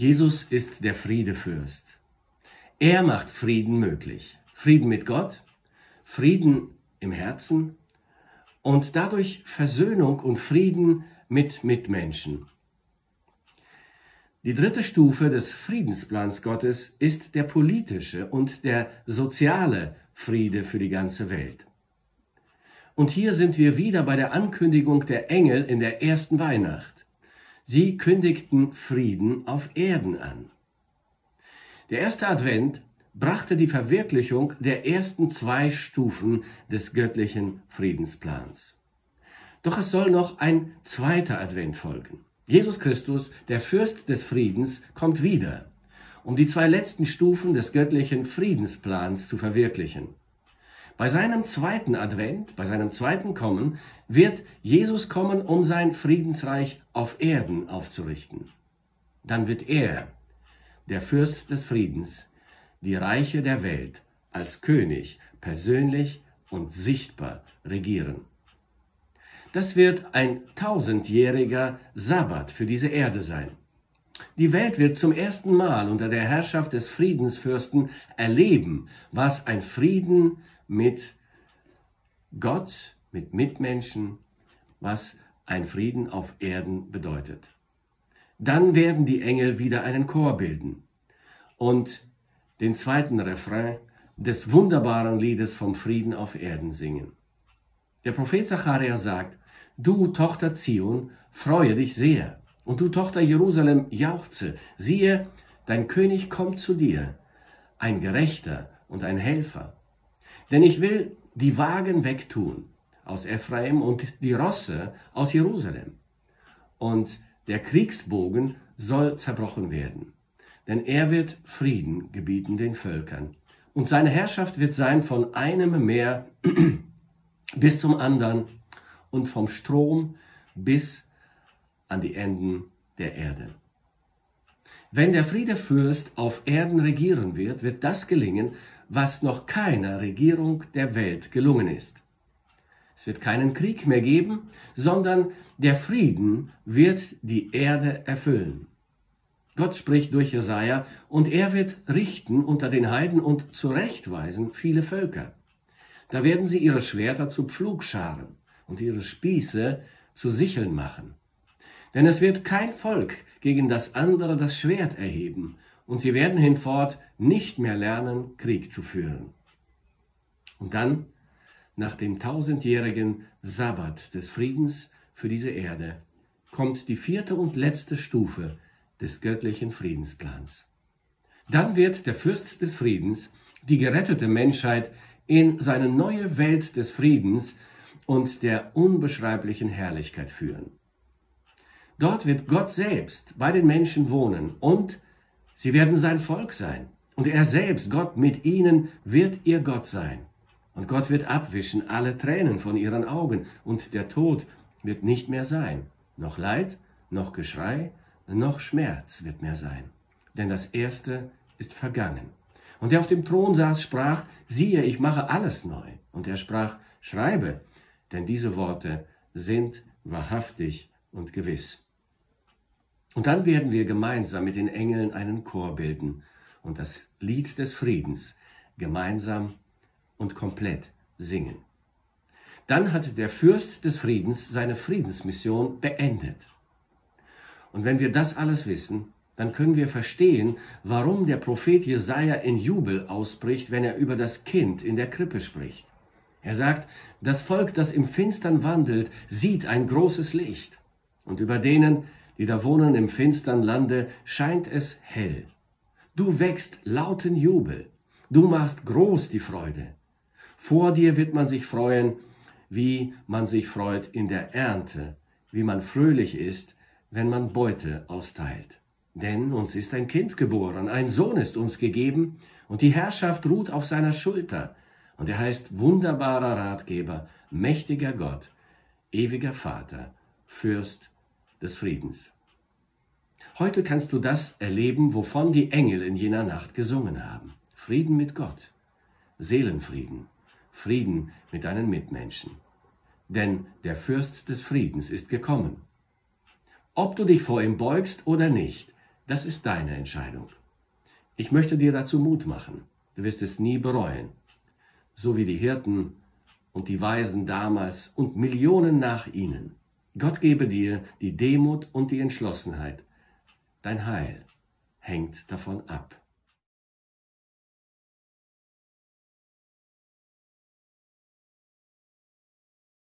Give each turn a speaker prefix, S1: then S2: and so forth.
S1: Jesus ist der Friedefürst. Er macht Frieden möglich. Frieden mit Gott, Frieden im Herzen und dadurch Versöhnung und Frieden mit Mitmenschen. Die dritte Stufe des Friedensplans Gottes ist der politische und der soziale Friede für die ganze Welt. Und hier sind wir wieder bei der Ankündigung der Engel in der ersten Weihnacht. Sie kündigten Frieden auf Erden an. Der erste Advent brachte die Verwirklichung der ersten zwei Stufen des göttlichen Friedensplans. Doch es soll noch ein zweiter Advent folgen. Jesus Christus, der Fürst des Friedens, kommt wieder, um die zwei letzten Stufen des göttlichen Friedensplans zu verwirklichen. Bei seinem zweiten Advent, bei seinem zweiten Kommen, wird Jesus kommen, um sein Friedensreich auf Erden aufzurichten. Dann wird er, der Fürst des Friedens, die Reiche der Welt als König persönlich und sichtbar regieren. Das wird ein tausendjähriger Sabbat für diese Erde sein. Die Welt wird zum ersten Mal unter der Herrschaft des Friedensfürsten erleben, was ein Frieden mit Gott, mit Mitmenschen, was ein Frieden auf Erden bedeutet. Dann werden die Engel wieder einen Chor bilden und den zweiten Refrain des wunderbaren Liedes vom Frieden auf Erden singen. Der Prophet Zacharia sagt, Du Tochter Zion, freue dich sehr, und du Tochter Jerusalem, jauchze, siehe, dein König kommt zu dir, ein Gerechter und ein Helfer. Denn ich will die Wagen wegtun aus Ephraim und die Rosse aus Jerusalem. Und der Kriegsbogen soll zerbrochen werden, denn er wird Frieden gebieten den Völkern. Und seine Herrschaft wird sein von einem Meer bis zum anderen und vom Strom bis an die Enden der Erde. Wenn der Friedefürst auf Erden regieren wird, wird das gelingen, was noch keiner Regierung der Welt gelungen ist. Es wird keinen Krieg mehr geben, sondern der Frieden wird die Erde erfüllen. Gott spricht durch Jesaja und er wird richten unter den Heiden und zurechtweisen viele Völker. Da werden sie ihre Schwerter zu Pflugscharen und ihre Spieße zu Sicheln machen. Denn es wird kein Volk gegen das andere das Schwert erheben, und sie werden hinfort nicht mehr lernen, Krieg zu führen. Und dann, nach dem tausendjährigen Sabbat des Friedens für diese Erde, kommt die vierte und letzte Stufe des göttlichen Friedensplans. Dann wird der Fürst des Friedens die gerettete Menschheit in seine neue Welt des Friedens und der unbeschreiblichen Herrlichkeit führen. Dort wird Gott selbst bei den Menschen wohnen und sie werden sein Volk sein. Und er selbst, Gott mit ihnen, wird ihr Gott sein. Und Gott wird abwischen alle Tränen von ihren Augen und der Tod wird nicht mehr sein. Noch Leid, noch Geschrei, noch Schmerz wird mehr sein. Denn das Erste ist vergangen. Und der auf dem Thron saß, sprach, siehe, ich mache alles neu. Und er sprach, schreibe, denn diese Worte sind wahrhaftig und gewiss. Und dann werden wir gemeinsam mit den Engeln einen Chor bilden und das Lied des Friedens gemeinsam und komplett singen. Dann hat der Fürst des Friedens seine Friedensmission beendet. Und wenn wir das alles wissen, dann können wir verstehen, warum der Prophet Jesaja in Jubel ausbricht, wenn er über das Kind in der Krippe spricht. Er sagt, das Volk, das im Finstern wandelt, sieht ein großes Licht. Und über denen, die da wohnen im finstern Lande, scheint es hell. Du wächst lauten Jubel. Du machst groß die Freude. Vor dir wird man sich freuen, wie man sich freut in der Ernte, wie man fröhlich ist, wenn man Beute austeilt. Denn uns ist ein Kind geboren, ein Sohn ist uns gegeben, und die Herrschaft ruht auf seiner Schulter. Und er heißt wunderbarer Ratgeber, mächtiger Gott, ewiger Vater, Fürst des Friedens. Heute kannst du das erleben, wovon die Engel in jener Nacht gesungen haben. Frieden mit Gott, Seelenfrieden, Frieden mit deinen Mitmenschen. Denn der Fürst des Friedens ist gekommen. Ob du dich vor ihm beugst oder nicht, Das ist deine Entscheidung. Ich möchte dir dazu Mut machen. Du wirst es nie bereuen. So wie die Hirten und die Weisen damals und Millionen nach ihnen. Gott gebe dir die Demut und die Entschlossenheit. Dein Heil hängt davon ab.